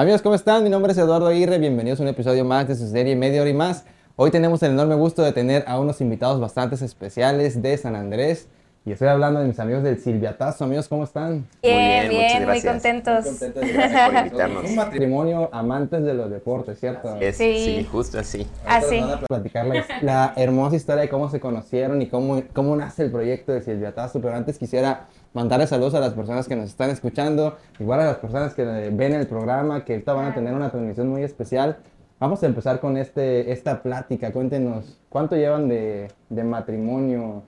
Amigos, ¿cómo están? Mi nombre es Eduardo Aguirre, bienvenidos a un episodio más de su serie Media Hora y Más. Hoy tenemos el enorme gusto de tener a unos invitados bastante especiales de San Andrés. Y estoy hablando de mis amigos del Silviatazo. Amigos, ¿cómo están? Bien, Muy bien, muchas bien, muy gracias. contentos. Gracias por invitarnos. Un matrimonio amantes de los deportes, ¿cierto? Es- Sí. sí, justo así. Así. Van a platicar la, la hermosa historia de cómo se conocieron y cómo, cómo nace el proyecto de Silviatazo. Pero antes quisiera mandarle saludos a las personas que nos están escuchando, igual a las personas que ven el programa, que ahorita van a tener una transmisión muy especial. Vamos a empezar con este, esta plática. Cuéntenos, ¿cuánto llevan de, de matrimonio?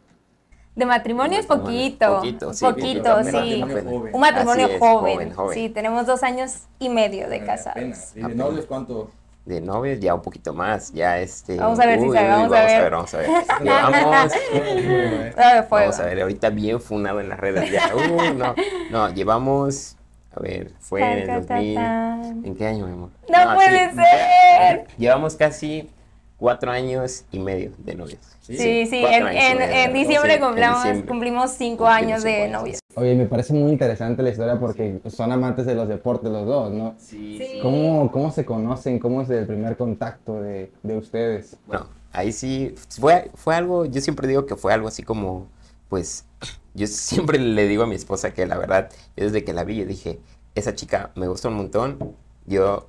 De matrimonio es poquito. Poquito, sí, Poquito, sí. Un matrimonio Así es, joven. joven, joven. Sí, tenemos dos años y medio de casados. ¿Y de novios cuánto? De novios ya un poquito más, ya este... Vamos a ver si uy, sabe, uy, vamos a ver. Vamos a ver, Llevamos, Todo de fuego. vamos a ver, ahorita bien funado en las redes ya. Uh, no, no, llevamos, a ver, fue en el Ta, ta, ta, 2000... tan. ¿En qué año, mi amor? No puede sí, ser. Llevamos casi cuatro años y medio de novios. Sí, sí, cuatro en, en, en diciembre, Sí, en diciembre. cumplimos cinco Cumplimos años de cinco años. novios. Oye, me parece muy interesante la historia porque son amantes de los deportes los dos, ¿no? Sí, Sí. ¿Cómo, cómo se conocen? ¿Cómo es el primer contacto de, de ustedes? Bueno, ahí sí, fue, fue algo, yo siempre digo que fue algo así como, pues, yo siempre le digo a mi esposa que la verdad, yo desde que la vi, yo dije, esa chica me gusta un montón, yo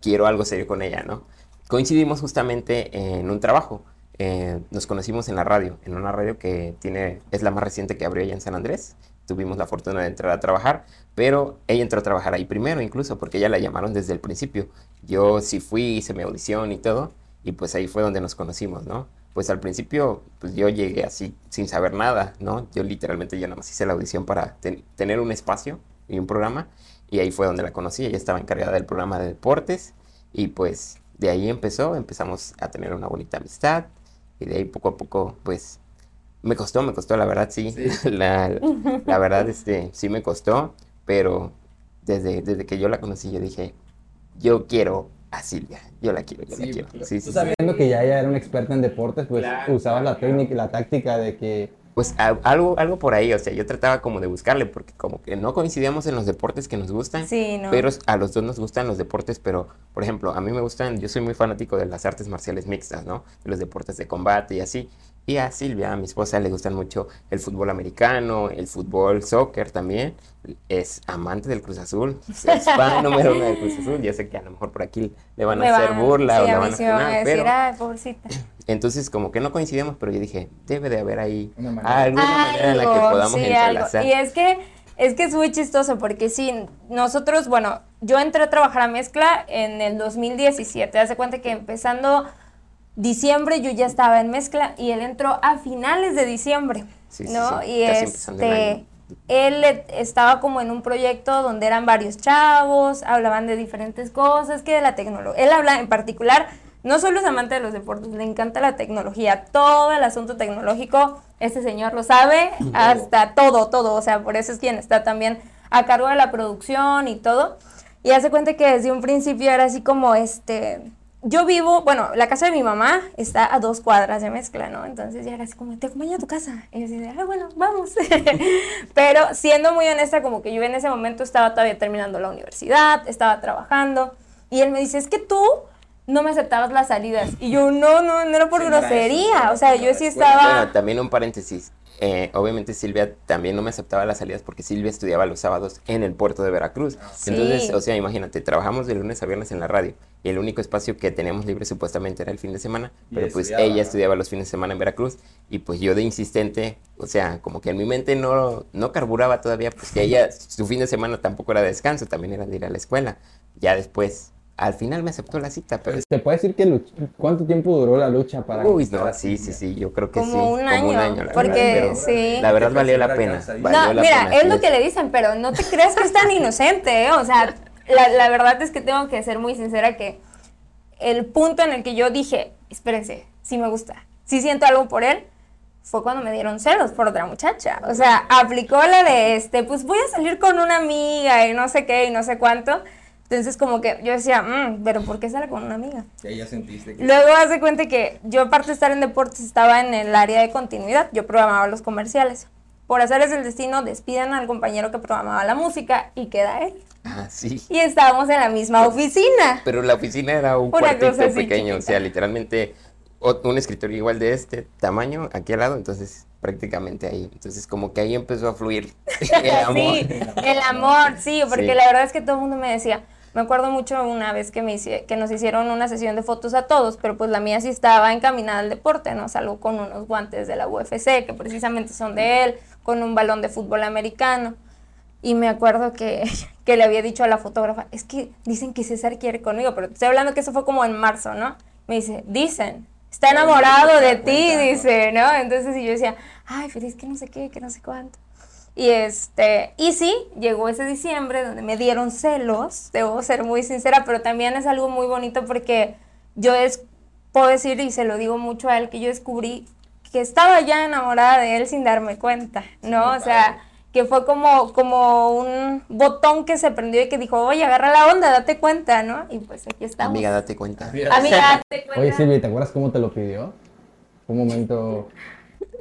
quiero algo serio con ella, ¿no? Coincidimos justamente en un trabajo, eh, nos conocimos en la radio, en una radio que tiene, es la más reciente que abrió ella en San Andrés, tuvimos la fortuna de entrar a trabajar, pero ella entró a trabajar ahí primero incluso, porque ella la llamaron desde el principio, yo sí fui, hice mi audición y todo, y pues ahí fue donde nos conocimos, ¿no? Pues al principio, pues yo llegué así sin saber nada, ¿no? Yo literalmente yo nada más hice la audición para ten- tener un espacio y un programa, y ahí fue donde la conocí, ella estaba encargada del programa de deportes, y pues de ahí empezó, empezamos a tener una bonita amistad, y de ahí poco a poco, pues, me costó, me costó, la verdad, sí, La, la verdad, este, sí me costó, pero desde, desde que yo la conocí, yo dije, yo quiero a Silvia, yo la quiero, yo la quiero, sí, sí, sí. Sabiendo que ya ella era una experta en deportes, pues usabas la técnica y la táctica de que Pues a- algo, algo por ahí, o sea, yo trataba como de buscarle, porque como que no coincidíamos en los deportes que nos gustan, Sí, ¿no? pero a los dos nos gustan los deportes, pero, por ejemplo, a mí me gustan, yo soy muy fanático de las artes marciales mixtas, ¿no? De los deportes de combate y así. Y a Silvia, a mi esposa, le gustan mucho el fútbol americano, el fútbol soccer también. Es amante del Cruz Azul, es fan número uno del Cruz Azul. Yo sé que a lo mejor por aquí le van a hacer van- burla sí, o le van a sí me van a funar, decir, pero ay, pobrecita. entonces como que no coincidimos, pero yo dije, debe de haber ahí alguna manera en la que podamos sí, algo. entrelazar. Y es que es que es muy chistoso porque sí, nosotros, bueno, yo entré a trabajar a mezcla en el 2017. Hace cuenta que empezando diciembre yo ya estaba en mezcla y él entró a finales de diciembre, Sí, ¿no? sí, Y este él e- estaba como en un proyecto donde eran varios chavos, hablaban de diferentes cosas, que de la tecnología. Él habla en particular, no solo es amante de los deportes, le encanta la tecnología, todo el asunto tecnológico, este señor lo sabe, hasta todo, todo, o sea, por eso es quien está también a cargo de la producción y todo. Y hace cuenta que desde un principio era así como este, yo vivo, bueno, la casa de mi mamá está a dos cuadras de mezcla, ¿no? Entonces ya era así como, te acompaño a tu casa. Y yo así de, ah, bueno, vamos. Pero siendo muy honesta, como que yo en ese momento estaba todavía terminando la universidad, estaba trabajando. Y él me dice, es que tú no me aceptabas las salidas. Y yo, no, no, no era por Sí, grosería. eso, o sea, yo sí estaba... Bueno, también un paréntesis. Eh, obviamente Silvia también no me aceptaba las salidas porque Silvia estudiaba los sábados en el puerto de Veracruz. Sí. Entonces, o sea, imagínate, trabajamos de lunes a viernes en la radio y el único espacio que teníamos libre supuestamente era el fin de semana, Y pero pues estudiaba, ella ¿no? estudiaba los fines de semana en Veracruz y pues yo de insistente, o sea, como que en mi mente no, no carburaba todavía, pues que ella, su fin de semana tampoco era de descanso, también era de ir a la escuela. Ya después, al final me aceptó la cita, pero... ¿Se puede decir que luch- cuánto tiempo duró la lucha para Uy, no, sí, sí, sí, yo creo que Como sí. un año, la porque verdad, pero sí. La verdad valió la pena. valió No, la mira, pena, es sí. lo que le dicen, pero no te creas que es tan inocente, ¿eh? O sea, la, la verdad es que tengo que ser muy sincera que el punto en el que yo dije, espérense, sí me gusta, sí siento algo por él, fue cuando me dieron celos por otra muchacha. O sea, aplicó la de este, pues voy a salir con una amiga y no sé qué y no sé cuánto. Entonces como que yo decía, "Mm, pero ¿por qué sale con una amiga? Que ya sentiste que... Luego hace cuenta que yo aparte de estar en deportes estaba en el área de continuidad, yo programaba los comerciales. por hacerles el destino, despiden al compañero que programaba la música y queda él. Ah, sí. Y estábamos en la misma oficina. Pero la oficina era un Una cuartito pequeño, o chiquita. sea, literalmente o- un escritorio igual de este tamaño aquí al lado, entonces prácticamente ahí. Entonces como que ahí empezó a fluir el amor. Sí, el amor, sí, porque Sí. la verdad es que todo el mundo me decía, me acuerdo mucho una vez que, me hice- que nos hicieron una sesión de fotos a todos, pero pues la mía sí estaba encaminada al deporte, ¿no? Salgo con unos guantes de la UFC, que precisamente son de él, con un balón de fútbol americano. Y me acuerdo que, que le había dicho a la fotógrafa, es que dicen que César quiere conmigo, pero estoy hablando que eso fue como en marzo, ¿no? Me dice, dicen, está enamorado de ti, dice, ¿no? Entonces y yo decía, ay, feliz que no sé qué, que no sé cuánto. Y este, y sí, llegó ese diciembre donde me dieron celos, debo ser muy sincera, pero también es algo muy bonito porque yo es, puedo decir, y se lo digo mucho a él, que yo descubrí que estaba ya enamorada de él sin darme cuenta, ¿no? O sea, que fue como, como un botón que se prendió y que dijo, oye, agarra la onda, date cuenta, ¿no? Y pues aquí estamos. Amiga, date cuenta. Amiga, date cuenta. Oye, Silvia, ¿te acuerdas cómo te lo pidió? Un momento.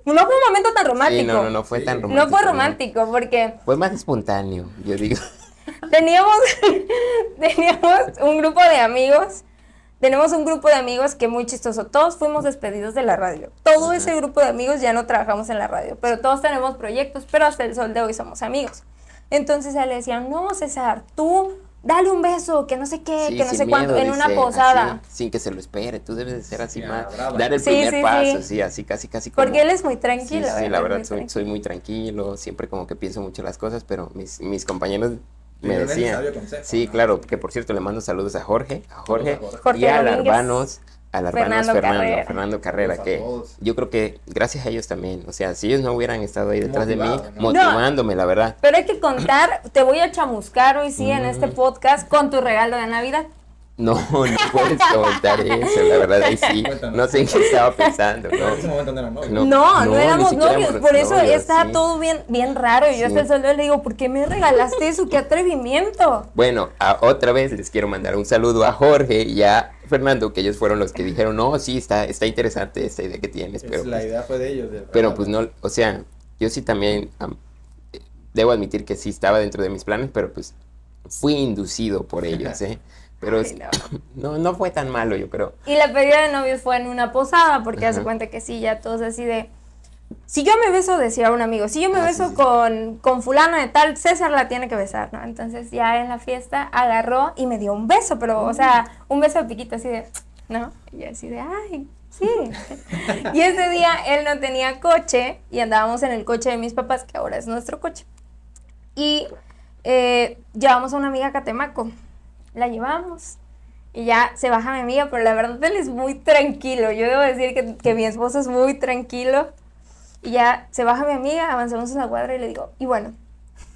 No fue un momento tan romántico. Sí, no, no, no fue tan romántico. No fue romántico porque Fue más espontáneo, yo digo. teníamos, teníamos un grupo de amigos. Tenemos un grupo de amigos que muy chistoso. Todos fuimos despedidos de la radio. Todo ese grupo de amigos ya no trabajamos en la radio, pero todos tenemos proyectos, pero hasta el sol de hoy somos amigos. Entonces a él le decían, no, César, tú dale un beso, que no sé qué, Sí, que no sé cuánto, en una posada. así, sin que se lo espere, tú debes de ser así más. brava. Dar el Sí, primer sí, paso, sí. sí, así casi casi como. Porque él es muy tranquilo. sí, la verdad, muy soy, muy tranquilo, siempre como que pienso mucho las cosas, pero mis, mis compañeros me decían. consejo, Sí, ¿no? claro, que por cierto le mando saludos a Jorge, a Jorge, Saludos a Jorge y a. Larvanos, a Larvanos Fernando Fernando, Carrera. Fernando Carrera, que yo creo que gracias a ellos también, o sea, si ellos no hubieran estado ahí detrás de mí, motivándome, la verdad. Pero hay que contar, te voy a chamuscar hoy sí en este podcast con tu regalo de Navidad. No, no puedes comentar eso, la verdad, ahí sí, no sé en qué estaba pensando, Pero en ese ¿no? momento no eran novios. No. No, éramos novios, por eso novios, está sí. todo bien, bien raro. Y yo hasta Sí. el sol de hoy le digo, ¿por qué me regalaste eso? ¡Qué atrevimiento! Bueno, a- otra vez les quiero mandar un saludo a Jorge y a Fernando, que ellos fueron los que dijeron, no, sí, está, está interesante esta idea que tienes, Es- pero, la pues, idea fue de ellos. de- pero pues no, o sea, yo sí también am, debo admitir que sí estaba dentro de mis planes, pero pues fui inducido por ellos, ¿eh? Pero Ay, es- no. no, no fue tan malo, yo creo. Y la pedida de novios fue en una posada, porque hace cuenta que sí, ya todos así de. Si yo me beso, decía un amigo, si yo me Ah, beso sí, sí. Con, con fulano de tal, César la tiene que besar, ¿no? Entonces ya en la fiesta agarró y me dio un beso, pero, o sea, un beso de piquito así de, ¿no? Y así de, ay, sí. y ese día él no tenía coche y andábamos en el coche de mis papás, que ahora es nuestro coche. Y eh, llevamos a una amiga a Catemaco, la llevamos. Y ya se baja mi amiga, pero la verdad él es muy tranquilo. Yo debo decir que, que mi esposo es muy tranquilo. Y ya se baja mi amiga, avanzamos en la cuadra y le digo, y bueno,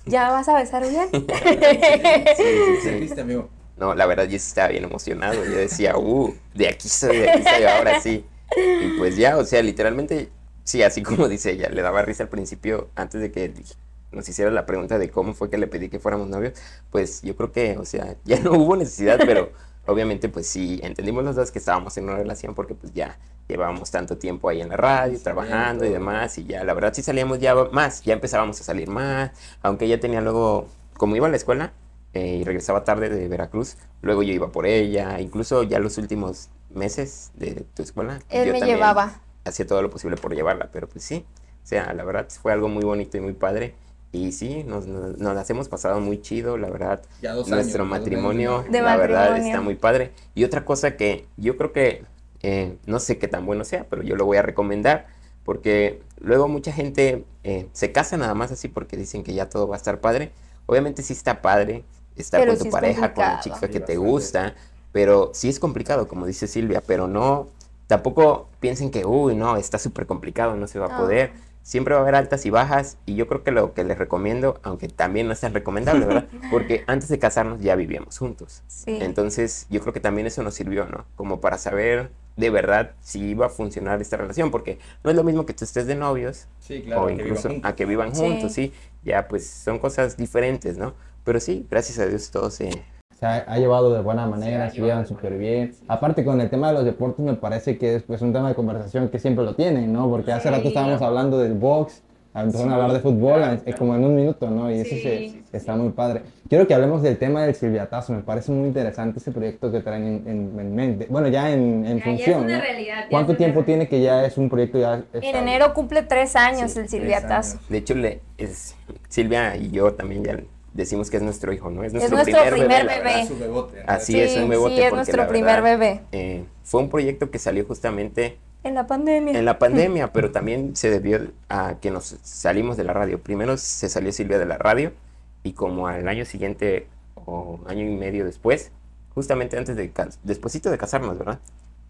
¿ya vas a besar bien? ¿Qué sentiste, amigo? No, la verdad yo sí estaba bien emocionado, yo decía, uh, de aquí soy, de aquí soy, ahora sí. Y pues ya, o sea, literalmente, sí, así como dice ella, le daba risa al principio, antes de que nos hiciera la pregunta de cómo fue que le pedí que fuéramos novios, pues yo creo que, o sea, ya no hubo necesidad, pero obviamente pues sí, entendimos los dos que estábamos en una relación porque pues ya llevábamos tanto tiempo ahí en la radio, trabajando y demás, y ya, la verdad sí salíamos ya más, ya empezábamos a salir más, aunque ella tenía luego, como iba a la escuela, eh, y regresaba tarde de Veracruz, luego yo iba por ella, incluso ya los últimos meses de tu escuela. Él yo me también llevaba. Hacía todo lo posible por llevarla, pero pues sí, o sea, la verdad fue algo muy bonito y muy padre. Y sí, nos, nos, nos las hemos pasado muy chido, la verdad. Ya dos Nuestro años, matrimonio, la verdad, está muy padre. Y otra cosa que yo creo que, eh, no sé qué tan bueno sea, pero yo lo voy a recomendar, porque luego mucha gente eh, se casa nada más así porque dicen que ya todo va a estar padre. Obviamente sí está padre estar Pero con tu es pareja, con la chica Sí, que te gusta, pero sí es complicado, como dice Silvia, pero no, tampoco piensen que, uy, no, está súper complicado, no se va a poder. Siempre va a haber altas y bajas y yo creo que lo que les recomiendo, aunque también no es tan recomendable, ¿verdad? Porque antes de casarnos ya vivíamos juntos. Sí. Entonces yo creo que también eso nos sirvió, ¿no? Como para saber de verdad si iba a funcionar esta relación, porque no es lo mismo que tú estés de novios Sí, claro. o que incluso juntos. a que vivan Sí. juntos, sí. Ya pues son cosas diferentes, ¿no? Pero sí, gracias a Dios todo se... Se ha, ha llevado de buena manera, Sí, se llevan súper bien. Aparte con el tema de los deportes me parece que es pues un tema de conversación que siempre lo tienen, ¿no? Porque hace Sí. rato estábamos hablando del box, empezaron a hablar de fútbol eh, como en un minuto, ¿no? Y eso Sí. se, está muy padre. Quiero que hablemos del tema del silbiatazo, me parece muy interesante ese proyecto que traen en, en- en mente. Bueno, ya en, en Ya, ya es función, una ¿no? realidad, ya ¿Cuánto es una tiempo realidad. tiene que ya es un proyecto ya En estable? enero cumple tres años Sí, el Silviatazo. años. De hecho, le, es, Silvia y yo también ya decimos que es nuestro hijo, ¿no? Es nuestro, nuestro primer la bebé. verdad. Su bebote. Así Sí, es, un bebote. sí, es nuestro la primer verdad, bebé. eh, fue un proyecto que salió justamente En la pandemia. en la pandemia, pero también se debió a que nos salimos de la radio. Primero se salió Silvia de la radio y como al año siguiente o año y medio después, justamente antes de, despuésito de casarnos, ¿verdad?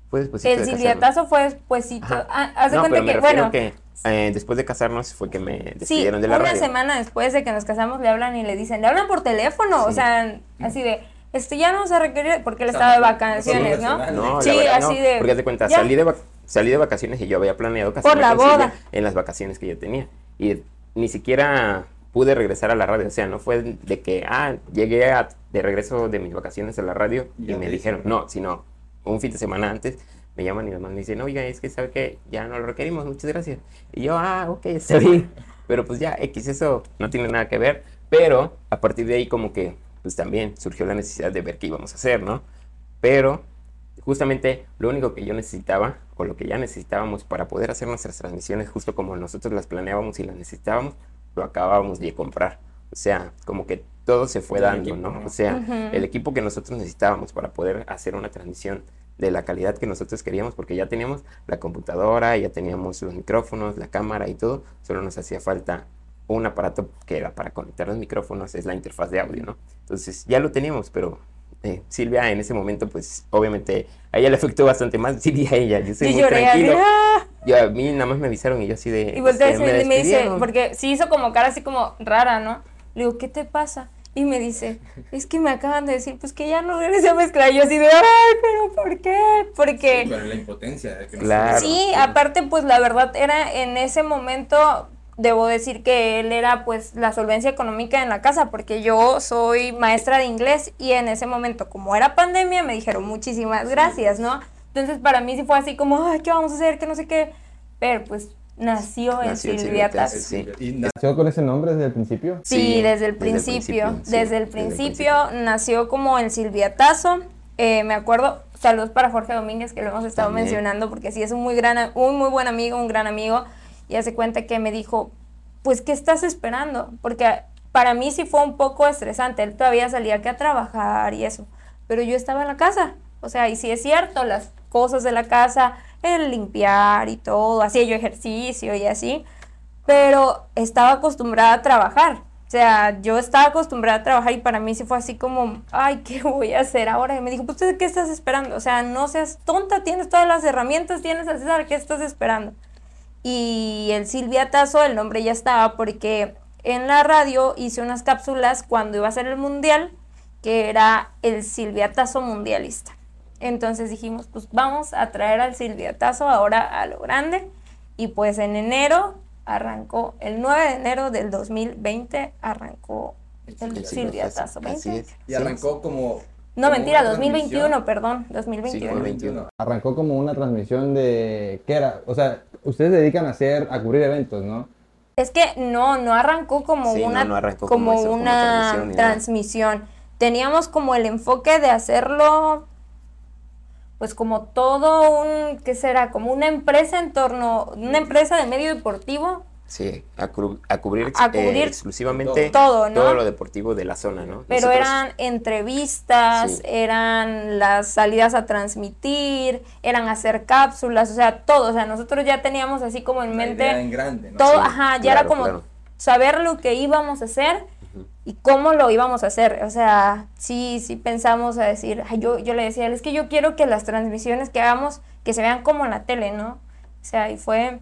Fue despuésito El de fue despuésito. Ajá. Ah, haz de No, cuenta pero me que, bueno, que eh, después de casarnos fue que me sí, despidieron de la una radio. semana después de que nos casamos le hablan y le dicen, le hablan por teléfono, o sea, así de, esto ya no se requiere, porque él estaba de vacaciones, ¿no? No, Sí, verdad así no, de, porque haz de cuenta, ya. salí de, salí de vacaciones y yo había planeado casarme Por la con Silvia boda. en las vacaciones que yo tenía. Y ni siquiera pude regresar a la radio, o sea, no fue de que, ah, llegué a- de regreso de mis vacaciones a la radio y me dijeron. no, sino un fin de semana antes me llaman y me mandan y dicen, oiga, es que sabe que ya no lo requerimos, muchas gracias. Y yo, ah, ok, está bien. Pero pues ya, X, eso no tiene nada que ver. Pero a partir de ahí como que, pues también surgió la necesidad de ver qué íbamos a hacer, ¿no? Pero justamente lo único que yo necesitaba, o lo que ya necesitábamos para poder hacer nuestras transmisiones, justo como nosotros las planeábamos y las necesitábamos, lo acabábamos de comprar. O sea, como que todo se fue dando, equipo, ¿no? ¿no? O sea, el equipo que nosotros necesitábamos para poder hacer una transmisión de la calidad que nosotros queríamos, porque ya teníamos la computadora, ya teníamos los micrófonos, la cámara y todo, solo nos hacía falta un aparato que era para conectar los micrófonos, es la interfaz de audio, ¿no? Entonces ya lo teníamos, pero eh, Silvia en ese momento, pues obviamente a ella le afectó bastante más, Silvia a ella, yo soy Yo muy lloré tranquilo. ¡ah! Yo, a mí nada más me avisaron y yo así de... Y este, y me, dice, porque sí hizo como cara así como rara, ¿no? Le digo, ¿qué te pasa? Y me dice, es que me acaban de decir, pues que ya no regresé a mezclar. Y yo así de, ay, pero ¿por qué? Porque... Sí, pero la impotencia. de que Claro. se- Sí, aparte, pues la verdad era en ese momento, debo decir que él era pues la solvencia económica en la casa, porque yo soy maestra de inglés y en ese momento, como era pandemia, me dijeron muchísimas gracias, ¿no? Entonces para mí sí fue así como, ay, ¿qué vamos a hacer? Que no sé qué. Pero pues nació el Nació Silvia sí. Y ¿Nació con ese nombre desde el principio? Sí, Sí, desde el desde el principio. sí, desde el desde el principio nació como el Silviatazo. Eh, me acuerdo, saludos para Jorge Domínguez, que lo hemos estado También. mencionando, porque sí es un muy gran, a- un muy buen amigo, un gran amigo. Y hace cuenta que me dijo, pues, ¿qué estás esperando? Porque para mí sí fue un poco estresante. Él todavía salía que a trabajar y eso. Pero yo estaba en la casa. O sea, y sí es cierto, las cosas de la casa, el limpiar y todo, hacía yo ejercicio y así pero estaba acostumbrada a trabajar. O sea, yo estaba acostumbrada a trabajar y para mí sí fue así como, ay, ¿qué voy a hacer ahora? Y me dijo, pues, ¿qué estás esperando? O sea, no seas tonta, tienes todas las herramientas, tienes a César, ¿qué estás esperando? Y el Silvia Tazo, el nombre ya estaba porque en la radio hice unas cápsulas cuando iba a ser el mundial, que era el Silvia Tazo mundialista. Entonces dijimos, pues vamos a traer al Silvia Tazo ahora a lo grande. Y pues en enero arrancó, el 9 de enero del 2020 arrancó el El Silvia Silviatazo, Tazo. así 20. es. Y arrancó como. No, como mentira, una 2021, transmisión. perdón, Sí, 2021. fue 21. Arrancó como una transmisión de... ¿Qué era? O sea, ustedes se dedican a hacer, a cubrir eventos, ¿no? Es que no, no arrancó como Sí, una, no arrancó como como eso, como una transmisión. Teníamos como el enfoque de hacerlo, pues como todo un, ¿qué será? Como una empresa en torno, una empresa de medio deportivo. Sí, a, cru- a cubrir, A eh, cubrir exclusivamente todo, ¿no? todo lo deportivo de la zona, ¿no? Pero Nosotros- eran entrevistas, Sí. eran las salidas a transmitir, eran hacer cápsulas, o sea, todo. O sea, nosotros ya teníamos así como en La mente idea en grande, ¿no? todo, Sí, ajá, ya era como claro. saber lo que íbamos a hacer y cómo lo íbamos a hacer. O sea, sí, sí pensamos a decir, yo, yo le decía, es que yo quiero que las transmisiones que hagamos, que se vean como en la tele, ¿no? O sea, y fue,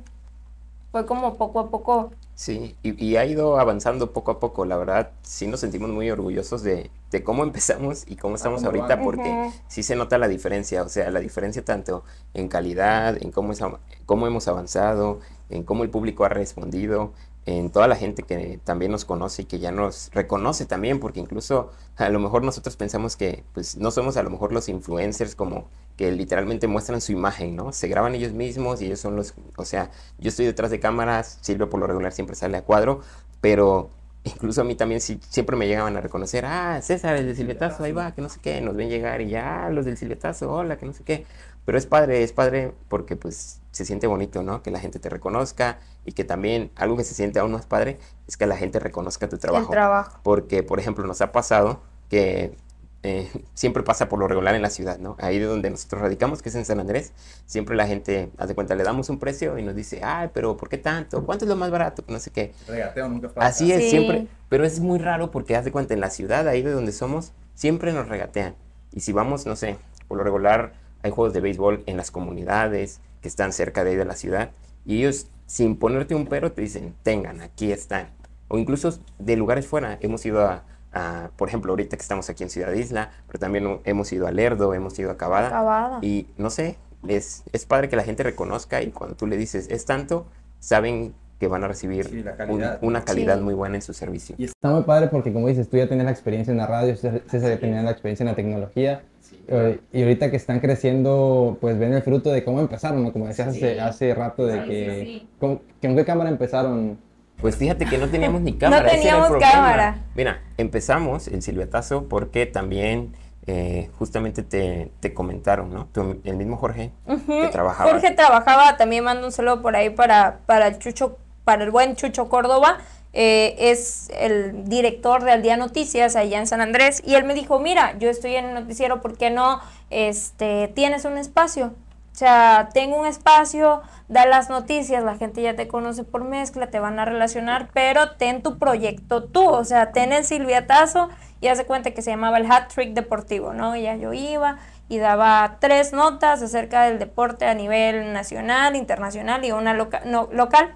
fue como poco a poco. Sí, y, y ha ido avanzando poco a poco, la verdad, sí nos sentimos muy orgullosos de, de cómo empezamos y cómo estamos ahorita, porque sí se nota la diferencia, o sea, la diferencia tanto en calidad, en cómo, es cómo hemos avanzado, en cómo el público ha respondido, en toda la gente que también nos conoce y que ya nos reconoce también, porque incluso a lo mejor nosotros pensamos que pues no somos a lo mejor los influencers como que literalmente muestran su imagen, ¿no? Se graban ellos mismos y ellos son los, o sea, yo estoy detrás de cámaras, Silvia por lo regular siempre sale a cuadro, pero incluso a mí también sí, siempre me llegaban a reconocer, ah, César, el del silbetazo, ahí va, que no sé qué, nos ven llegar y ya, "Ah, los del silbetazo, hola, que no sé qué. Pero es padre, es padre porque pues se siente bonito, ¿no? Que la gente te reconozca y que también algo que se siente aún más padre es que la gente reconozca tu trabajo. El trabajo. Porque, por ejemplo, nos ha pasado que eh, siempre pasa por lo regular en la ciudad, ¿no? Ahí de donde nosotros radicamos, que es en San Andrés, siempre la gente, haz de cuenta, le damos un precio y nos dice, ay, pero ¿por qué tanto? ¿Cuánto es lo más barato? No sé qué. Regateo nunca falta. Así es, Sí. siempre. Pero es muy raro porque haz de cuenta, en la ciudad, ahí de donde somos, siempre nos regatean. Y si vamos, no sé, por lo regular, hay juegos de béisbol en las comunidades que están cerca de ahí de la ciudad. Y ellos, sin ponerte un pero, te dicen, tengan, aquí están. O incluso de lugares fuera. Hemos ido a, a, por ejemplo, ahorita que estamos aquí en Ciudad Isla, pero también hemos ido a Lerdo, hemos ido a Cavada. Acabada. Y no sé, es, es padre que la gente reconozca y cuando tú le dices es tanto, saben que van a recibir Sí, un- una calidad Sí. muy buena en su servicio. Y está muy padre porque, como dices, tú ya tenías la experiencia en la radio, César ya tenía la experiencia en la tecnología. Eh, y ahorita que están creciendo, pues ven el fruto de cómo empezaron, ¿no? Como decías hace, hace rato, de que. ¿con, ¿Con qué cámara empezaron? Pues fíjate que no teníamos ni cámara. el teníamos cámara. Mira, empezamos el silbatazo porque también eh, justamente te, te comentaron, ¿no? El mismo Jorge que trabajaba. Jorge trabajaba, también mando un saludo por ahí para, para el Chucho, para el buen Chucho Córdoba. Eh, es el director de Al Día Noticias allá en San Andrés y él me dijo, mira, yo estoy en el noticiero, ¿por qué no este, tienes un espacio? O sea, tengo un espacio, da las noticias, la gente ya te conoce por mezcla, te van a relacionar, pero ten tu proyecto tú, o sea, ten el silbiatazo y hace cuenta que se llamaba el Hat Trick Deportivo, ¿no? Y ya yo iba y daba tres notas acerca del deporte a nivel nacional, internacional y una loca- no, local.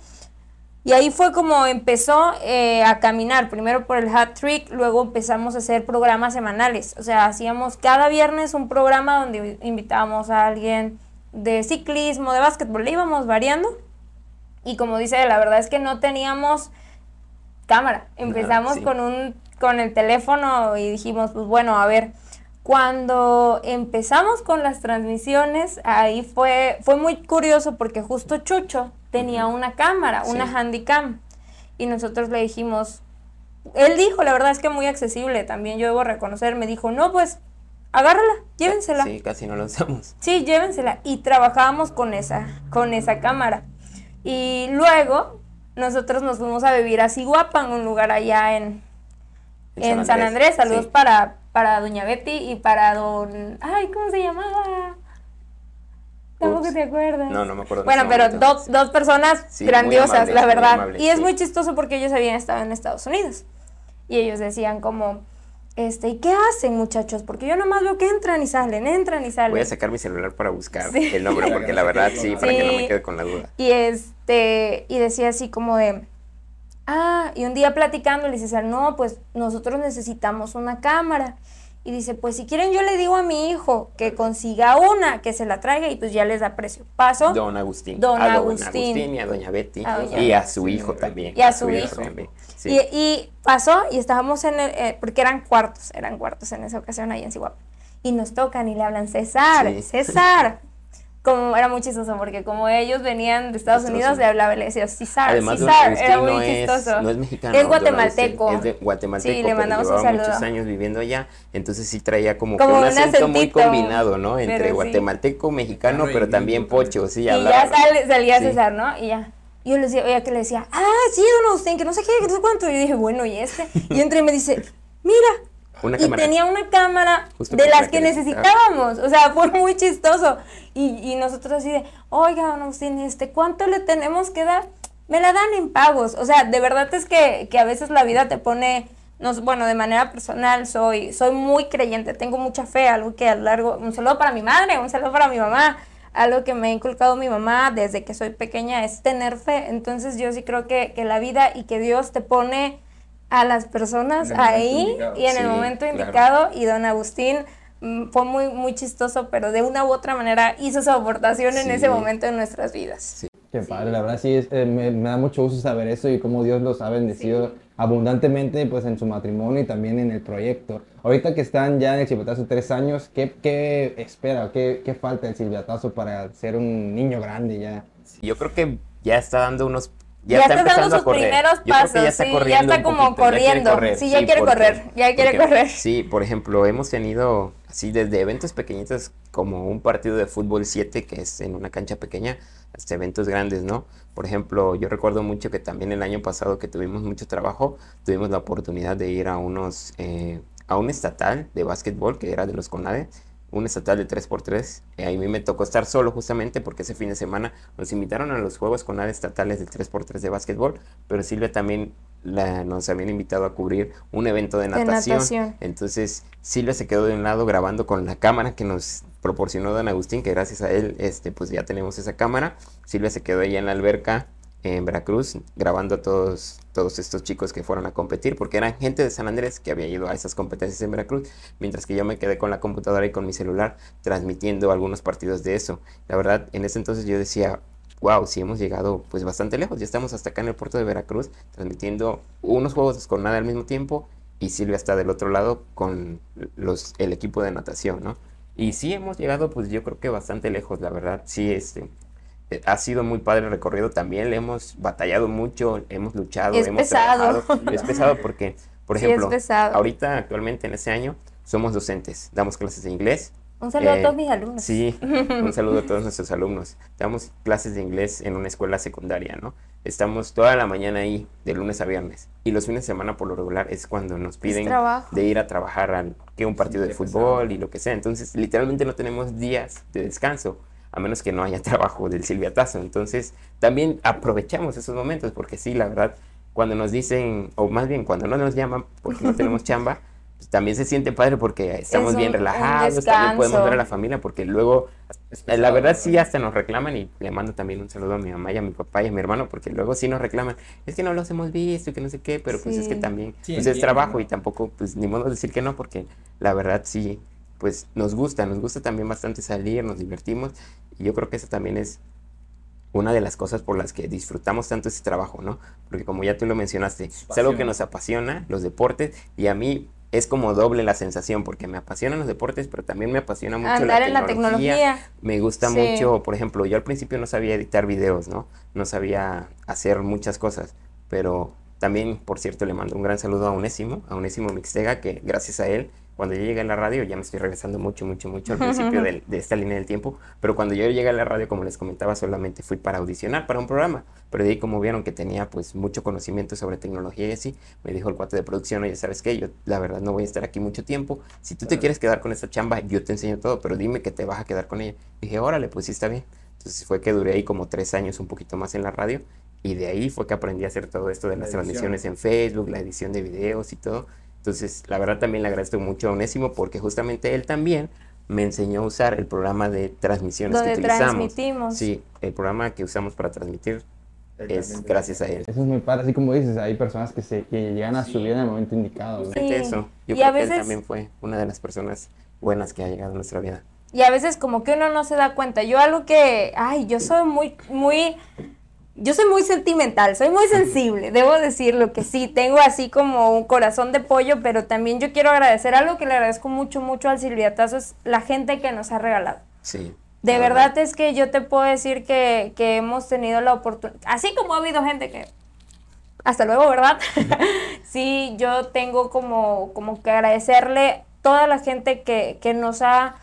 Y ahí fue como empezó eh, a caminar, primero por el Hat Trick, luego empezamos a hacer programas semanales, o sea, hacíamos cada viernes un programa donde invitábamos a alguien de ciclismo, de básquetbol, le íbamos variando. Y como dice, la verdad es que no teníamos cámara. Empezamos sí. con un con el teléfono y dijimos, pues bueno, a ver, cuando empezamos con las transmisiones, ahí fue fue muy curioso porque justo Chucho tenía una cámara, una Sí. Handycam y nosotros le dijimos él dijo, la verdad es que muy accesible, también yo debo reconocer, me dijo, "No, pues agárrala, llévensela." Sí, casi no lo usamos. Sí, llévensela. Y trabajábamos con esa, con esa cámara. Y luego nosotros nos fuimos a vivir a Siguapan, un lugar allá en, en San Andrés. Saludos sí. para, para Doña Betty y para don... Ay, ¿cómo se llamaba? Tampoco Ups. te acuerdas. No, no me acuerdo en Bueno, este pero momento. dos, dos personas Sí, grandiosas, amables, la verdad. amables, y es muy chistoso porque ellos habían estado en Estados Unidos. Y ellos decían como, este, ¿y qué hacen muchachos? Porque yo nomás veo que entran y salen, entran y salen. Voy a sacar mi celular para buscar Sí. el nombre, porque la verdad sí, para que no me quede con la duda. Y este, y decía así como de, ah, y un día platicando le dice, César, no, pues nosotros necesitamos una cámara. Y dice, pues si quieren yo le digo a mi hijo que consiga una, que se la traiga y pues ya les da precio. Paso. Don Agustín. Don a Agustín. y a Doña Betty. A Doña y a su hijo también. Y a su hijo. Sí. Y, y pasó y estábamos en el, eh, porque eran cuartos, eran cuartos en esa ocasión ahí en Chihuahua. Y nos tocan y le hablan, César, Sí. César. Como era muy chistoso porque como ellos venían de Estados Unidos, le hablaba y le decía, César, Además, era muy no es, chistoso. no es mexicano. Es guatemalteco. Es de guatemalteco. Sí, le pero mandamos un saludo. muchos años viviendo allá. Entonces sí traía como, que un un acento muy combinado, ¿no? Entre pero sí. guatemalteco, mexicano, pero también pocho, sí, y ya sale- salía Sí. César, ¿no? Y ya. Yo le decía, oye, que le decía, ah, sí, don Agustín, que no sé qué, que no sé cuánto. Y yo dije, bueno, ¿y este? Y entra y me dice, mira. Una y cámara. tenía una cámara Justo de las la que necesitábamos. O sea, fue muy chistoso. Y, y nosotros así de, oiga, Agustín, este, ¿cuánto le tenemos que dar? Me la dan en pagos. O sea, de verdad es que, que a veces la vida te pone, nos, bueno, de manera personal soy, soy muy creyente, tengo mucha fe, algo que a lo largo, un saludo para mi madre, un saludo para mi mamá, algo que me ha inculcado mi mamá desde que soy pequeña es tener fe. Entonces yo sí creo que, que la vida y que Dios te pone a las personas ahí indicado. y en el momento claro. indicado y don Agustín mm, fue muy muy chistoso pero de una u otra manera hizo su aportación en ese momento en nuestras vidas Sí. Qué padre, la verdad sí, es, eh, me, me da mucho gusto saber eso y cómo Dios los ha bendecido abundantemente pues en su matrimonio y también en el proyecto. Ahorita que están ya en el Silviatazo tres años, ¿qué, qué espera, qué, qué falta el Silviatazo para ser un niño grande ya? Yo creo que ya está dando unos. Ya, está dando sus primeros Yo creo pasos, que ya está sí, corriendo ya está como poquito, ya quiere corriendo. correr, Sí, ya quiere porque- correr, ya quiere porque- correr. Sí, por ejemplo, hemos tenido así desde eventos pequeñitos como un partido de fútbol 7 que es en una cancha pequeña hasta eventos grandes, ¿no? Por ejemplo, yo recuerdo mucho que también el año pasado que tuvimos mucho trabajo, tuvimos la oportunidad de ir a unos eh, a un estatal de básquetbol que era de los CONADE, un estatal de 3x3. eh, a mí me tocó estar solo justamente porque ese fin de semana nos invitaron a los Juegos CONADE estatales del 3x3 de básquetbol, pero Silvia también la- nos habían invitado a cubrir un evento de De natación. natación. Entonces Silvia se quedó de un lado grabando con la cámara que nos proporcionó don Agustín, que gracias a él este, pues ya tenemos esa cámara. Silvia se quedó allá en la alberca en Veracruz grabando a todos, todos estos chicos que fueron a competir, porque eran gente de San Andrés que había ido a esas competencias en Veracruz, mientras que yo me quedé con la computadora y con mi celular transmitiendo algunos partidos de eso. La verdad, en ese entonces yo decía, wow, sí hemos llegado pues bastante lejos, ya estamos hasta acá en el puerto de Veracruz transmitiendo unos juegos con nada al mismo tiempo y Silvia está del otro lado con los, el equipo de natación, ¿no? Y sí hemos llegado pues yo creo que bastante lejos, la verdad, sí, este, ha sido muy padre el recorrido también, le hemos batallado mucho, hemos luchado, Es hemos pesado. trabajado. Es pesado porque, por Sí, ejemplo, pesado. ahorita actualmente en ese año somos docentes, damos clases de inglés, Un saludo Eh, a todos mis alumnos. Sí, un saludo a todos nuestros alumnos. Damos clases de inglés en una escuela secundaria, ¿no? Estamos toda la mañana ahí, de lunes a viernes. Y los fines de semana, por lo regular, es cuando nos piden de ir a trabajar al que un partido de Qué fútbol y lo que sea. Entonces, literalmente no tenemos días de descanso, a menos que no haya trabajo del silviatazo. Entonces, también aprovechamos esos momentos, porque sí, la verdad, cuando nos dicen, o más bien cuando no nos llaman porque no tenemos chamba, pues también se siente padre porque estamos un- bien relajados, también podemos ver a la familia, porque luego, eh, la verdad sí hasta nos reclaman y le mando también un saludo a mi mamá y a mi papá y a mi hermano, porque luego sí nos reclaman, es que no los hemos visto y que no sé qué, pero pues es que también Sí, pues es trabajo y tampoco, pues ni modo de decir que no, porque la verdad sí, pues nos gusta, nos gusta también bastante salir, nos divertimos y yo creo que eso también es una de las cosas por las que disfrutamos tanto ese trabajo, ¿no? Porque como ya tú lo mencionaste, es algo que nos apasiona, los deportes, y a mí es como doble la sensación, porque me apasionan los deportes, pero también me apasiona mucho Andar la en la tecnología. tecnología. Me gusta Sí. mucho, por ejemplo, yo al principio no sabía editar videos, ¿no? No sabía hacer muchas cosas, pero también, por cierto, le mando un gran saludo a Unésimo, a Unésimo Mixtega, que gracias a él, cuando yo llegué a la radio, ya me estoy regresando mucho, mucho, mucho al principio de, esta línea del tiempo, pero cuando yo llegué a la radio, como les comentaba, solamente fui para audicionar para un programa, pero de ahí como vieron que tenía pues mucho conocimiento sobre tecnología y así, me dijo el cuate de producción, oye, ¿sabes qué? Yo la verdad no voy a estar aquí mucho tiempo, si tú te quieres quedar con esta chamba, yo te enseño todo, pero dime que te vas a quedar con ella. Dije, órale, pues sí está bien. Entonces fue que duré ahí como tres años un poquito más en la radio y de ahí fue que aprendí a hacer todo esto de La las edición. transmisiones en Facebook, la edición de videos y todo. Entonces, la verdad también le agradezco mucho a Onésimo porque justamente él también me enseñó a usar el programa de transmisiones Donde que utilizamos. transmitimos. Sí, el programa que usamos para transmitir es gracias a él. Eso es muy padre, así como dices, hay personas que, se, que llegan a subir en el momento indicado. ¿no? Sí. eso. Yo Y a creo que él veces- también fue una de las personas buenas que ha llegado a nuestra vida. Y a veces como que uno no se da cuenta. Yo algo que, ay, yo soy muy, muy, yo soy muy sentimental, soy muy sensible, debo decirlo que sí, tengo así como un corazón de pollo, pero también yo quiero agradecer algo que le agradezco mucho, mucho al Silviatazo, es la gente que nos ha regalado. Sí. De la verdad es que yo te puedo decir que, que hemos tenido la oportunidad, así como ha habido gente que, hasta luego, ¿verdad? sí, yo tengo como, como que agradecerle toda la gente que, que nos ha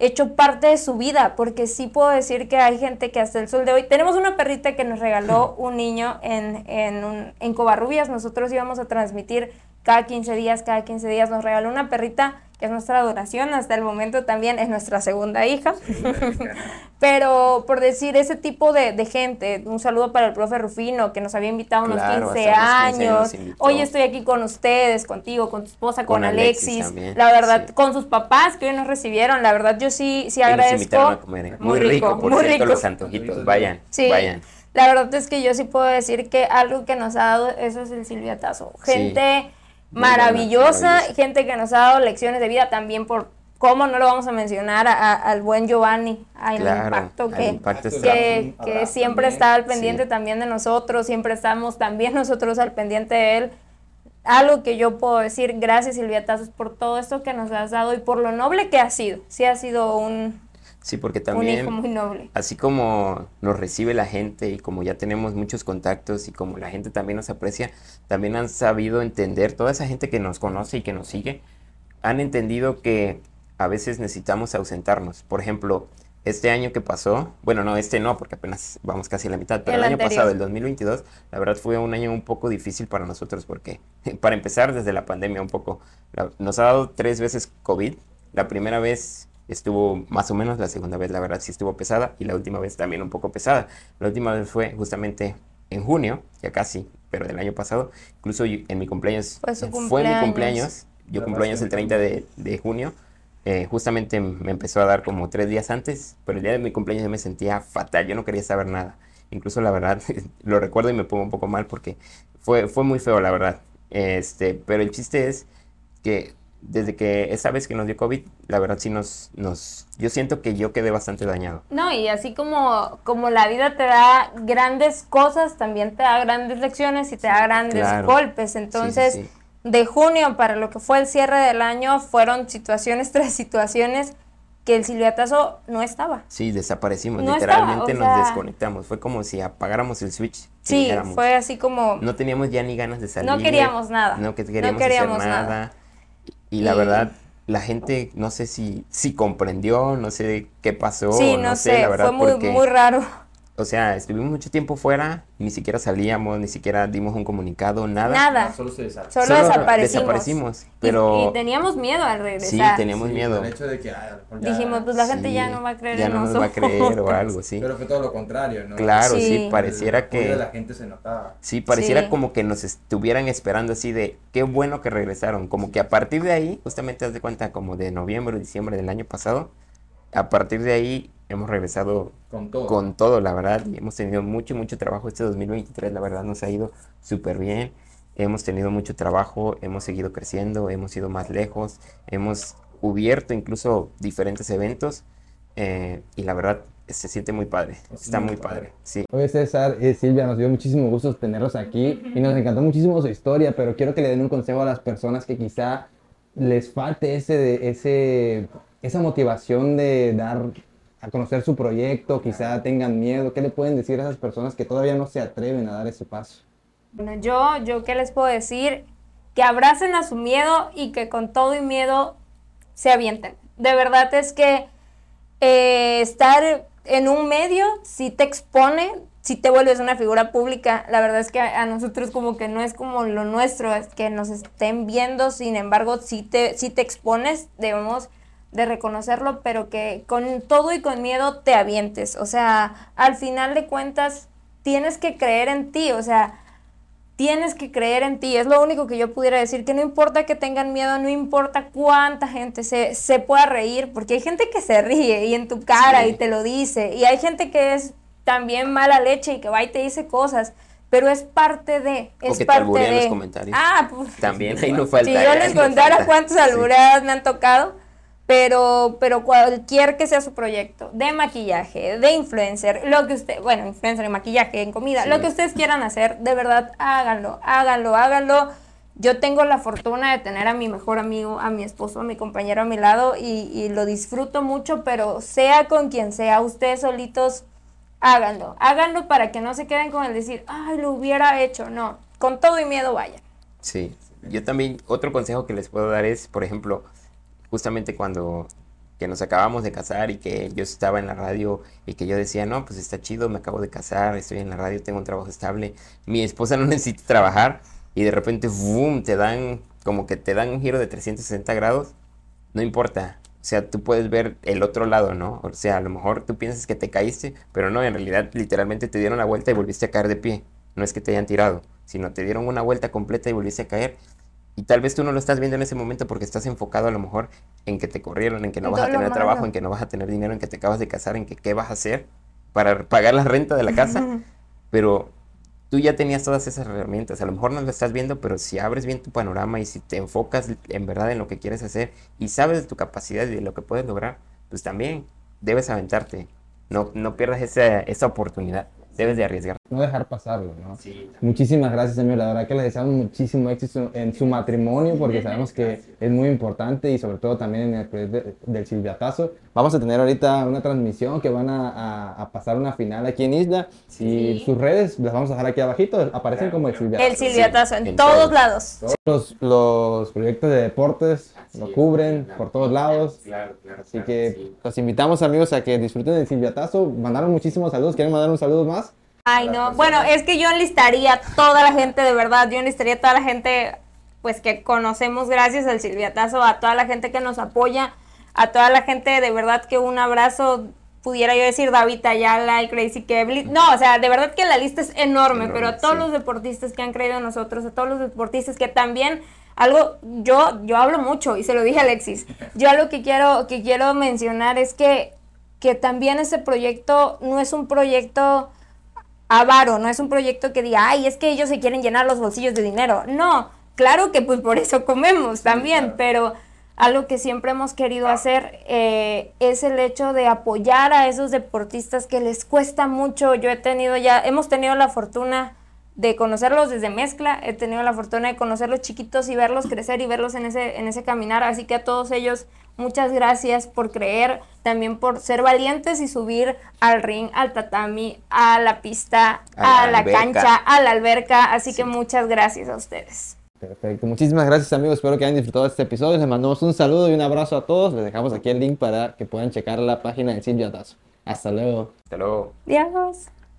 hecho parte de su vida, porque sí puedo decir que hay gente que hasta el sol de hoy, tenemos una perrita que nos regaló un niño en, en, un- en Covarrubias, nosotros íbamos a transmitir cada 15 días, cada 15 días nos regaló una perrita que es nuestra adoración, hasta el momento también es nuestra segunda hija. Pero por decir ese tipo de, de gente, un saludo para el profe Rufino que nos había invitado unos Claro, 15 hasta unos 15 años. nos. Hoy estoy aquí con ustedes, contigo, con tu esposa, con, Con Alexis La verdad, sí. con sus papás que hoy nos recibieron, la verdad yo sí, sí nos agradezco. invitaron a comer. ¿eh? Muy, rico, por muy cierto, rico. los antojitos. Vayan, Sí, vayan. la verdad es que yo sí puedo decir que algo que nos ha dado eso es el Silviatazo. Sí. Muy maravillosa, maravillosa. gente que nos ha dado lecciones de vida también por ¿Cómo no lo vamos a mencionar a- a- al buen Giovanni, al Claro, impacto que, Impacto que, siempre también. está al pendiente Sí. también de nosotros, siempre estamos también nosotros al pendiente de él. Algo que yo puedo decir, gracias Silvia Tazos por todo esto que nos has dado y por lo noble que ha sido. Sí ha sido un, Sí, porque un también... hijo muy noble. así como nos recibe la gente y como ya tenemos muchos contactos y como la gente también nos aprecia, también han sabido entender, toda esa gente que nos conoce y que nos sigue, han entendido que a veces necesitamos ausentarnos. Por ejemplo, este año que pasó, bueno, no, este no, porque apenas vamos casi a la mitad, pero El el, año anterior. pasado, el 2022, la verdad fue un año un poco difícil para nosotros porque, para empezar desde la pandemia un poco, la- nos ha dado tres veces COVID. La primera vez estuvo más o menos, la segunda vez la verdad sí estuvo pesada y la última vez también un poco pesada. La última vez fue justamente en junio, ya casi, pero del año pasado. Incluso yo- en mi cumpleaños, Fue su mi cumpleaños. cumpleaños, yo Ya cumplo años el bastante. 30 de, de junio. eh, justamente me empezó a dar como tres días antes, pero el día de mi cumpleaños yo me sentía fatal, yo no quería saber nada. Incluso la verdad, lo recuerdo y me pongo un poco mal porque fue, fue muy feo, la verdad. Este, pero el chiste es que desde que esa vez que nos dio COVID, la verdad sí nos, nos, yo siento que yo quedé bastante dañado. No, y así como, como la vida te da grandes cosas, también te da grandes lecciones y te da grandes Claro. golpes. Sí, sí, Entonces, sí. de junio para lo que fue el cierre del año, fueron situaciones tras situaciones que el silbiatazo no estaba. Sí, desaparecimos, No estaba, literalmente nos desconectamos. Fue como si apagáramos el switch. Sí, fue así como... No teníamos ya ni ganas de salir. No queríamos nada. No que No queríamos, queríamos hacer nada. nada. Y la verdad, la gente no sé si, si comprendió, no sé qué pasó, sí, no, no, sé, sé, la verdad, fue muy, porque, muy raro. O sea, estuvimos mucho tiempo fuera, ni siquiera salíamos, ni siquiera dimos un comunicado, nada. Nada. Ah, Solo se. Solo, Solo desaparecimos. desaparecimos, Y- pero- Y, teníamos miedo al Sí, regresar. teníamos Sí, miedo. El hecho de que, ay, a lo mejor ya- Dijimos, pues la gente ya Sí, no va a creer ya en no nos va a creer o algo, sí. Pero fue todo lo contrario, ¿no? Claro, sí, Sí. pareciera El de la que... gente se notaba. Sí, pareciera Sí. como que nos estuvieran esperando así de qué bueno que regresaron. Como que a partir de ahí, justamente haz de cuenta como de noviembre o diciembre del año pasado, a partir de ahí hemos regresado Con todo. con todo, la verdad. y hemos tenido mucho, mucho trabajo. Este 2023, la verdad, nos ha ido súper bien. Hemos tenido mucho trabajo, hemos seguido creciendo, hemos ido más lejos, hemos cubierto incluso diferentes eventos eh, y la verdad se siente muy padre, Es está muy muy padre. padre, sí. Oye César, eh, Silvia, nos dio muchísimo gusto tenerlos aquí y nos encantó muchísimo su historia, pero quiero que le den un consejo a las personas que quizá les falte ese, ese, esa motivación de dar a conocer su proyecto, quizá tengan miedo. ¿Qué le pueden decir a esas personas que todavía no se atreven a dar ese paso? Bueno, yo, yo qué les puedo decir, que abracen a su miedo y que con todo y miedo se avienten. De verdad es que eh, estar en un medio si te expone, si te vuelves una figura pública. La verdad es que a, a nosotros como que no es como lo nuestro, es que nos estén viendo, sin embargo, si te, si te expones, debemos de reconocerlo, pero que con todo y con miedo te avientes. O sea, al final de cuentas, tienes que creer en ti, o sea, tienes que creer en ti. Es lo único que yo pudiera decir, que no importa que tengan miedo, no importa cuánta gente se, se pueda reír, porque hay gente que se ríe y en tu cara Sí. y te lo dice, y hay gente que es también mala leche y que va y te dice cosas. Pero es parte de, O es que te parte alburean de. los comentarios. Ah, pues, También ahí no falta. si yo ¿eh? les No contara falta. cuántas Sí. alburadas me han tocado, pero, pero cualquier que sea su proyecto, de maquillaje, de influencer, lo que usted, bueno, influencer en maquillaje, en comida, Sí. lo que ustedes quieran hacer, de verdad, háganlo, háganlo, háganlo. Yo tengo la fortuna de tener a mi mejor amigo, a mi esposo, a mi compañero a mi lado y, y lo disfruto mucho, pero sea con quien sea, ustedes solitos, háganlo, háganlo para que no se queden con el decir, ay, lo hubiera hecho, no, con todo y miedo vayan. Sí, yo también, otro consejo que les puedo dar es, por ejemplo, justamente cuando que nos acabamos de casar y que yo estaba en la radio y que yo decía, no, pues está chido, me acabo de casar, estoy en la radio, tengo un trabajo estable, mi esposa no necesita trabajar y de repente, boom, te dan, como que te dan un giro de 360 grados, no importa, o sea, tú puedes ver el otro lado, ¿no? O sea, a lo mejor tú piensas que te caíste, pero no, en realidad literalmente te dieron la vuelta y volviste a caer de pie. No es que te hayan tirado, sino te dieron una vuelta completa y volviste a caer. Y tal vez tú no lo estás viendo en ese momento porque estás enfocado a lo mejor en que te corrieron, en que no En vas a tener trabajo, en que no vas a tener dinero, en que te acabas de casar, en que qué vas a hacer para pagar la renta de la casa. Pero tú ya tenías todas esas herramientas. A lo mejor no lo estás viendo, pero si abres bien tu panorama y si te enfocas en verdad en lo que quieres hacer y sabes de tu capacidad y de lo que puedes lograr, pues también debes aventarte. No, no pierdas esa, esa oportunidad. Debes de arriesgar. No dejar pasarlo, ¿no? Sí. Muchísimas gracias, Emilio. La verdad que le deseamos muchísimo éxito en su matrimonio porque sabemos que es muy importante y sobre todo también en el proyecto de- del Silviatazo. Vamos a tener ahorita una transmisión que van a, a- a pasar una final aquí en Isla y sus redes las vamos a dejar aquí abajito. Aparecen como el Silviatazo. El Silviatazo, en en todos todos. lados. Los, los proyectos de deportes lo cubren por todos lados. Claro, claro. Así que los invitamos amigos a que disfruten del Silviatazo. Mandaron muchísimos saludos. ¿Quieren mandar un saludo más? Ay, no. Bueno, es que yo enlistaría toda la gente, de verdad, yo enlistaría toda la gente, pues que conocemos gracias al Silviatazo, a toda la gente que nos apoya, a toda la gente, de verdad que un abrazo, pudiera yo decir David Ayala y Crazy Kevin. No, o sea, de verdad que la lista es enorme, Enorme, pero a todos sí. los deportistas que han creído en nosotros, a todos los deportistas que también algo yo yo hablo mucho y se lo dije a Alexis. Yo lo que quiero que quiero mencionar es que que también ese proyecto no es un proyecto avaro, no es un proyecto que diga, ay, es que ellos se quieren llenar los bolsillos de dinero. No, claro que pues por eso comemos también, pero algo que siempre hemos querido hacer eh, es el hecho de apoyar a esos deportistas que les cuesta mucho. Yo he tenido ya, hemos tenido la fortuna de conocerlos desde mezcla, he tenido la fortuna de conocerlos chiquitos y verlos crecer y verlos en ese, en ese caminar, así que a todos ellos muchas gracias por creer, también por ser valientes y subir al ring, al tatami, a la pista, A a, la cancha, a la alberca, así que muchas gracias a ustedes. Perfecto. Muchísimas gracias amigos. Espero que hayan disfrutado de este episodio. Les mandamos un saludo y un abrazo a todos. Les dejamos aquí el link para que puedan checar la página del Silvia Tazo. Hasta luego. Hasta luego. Adiós.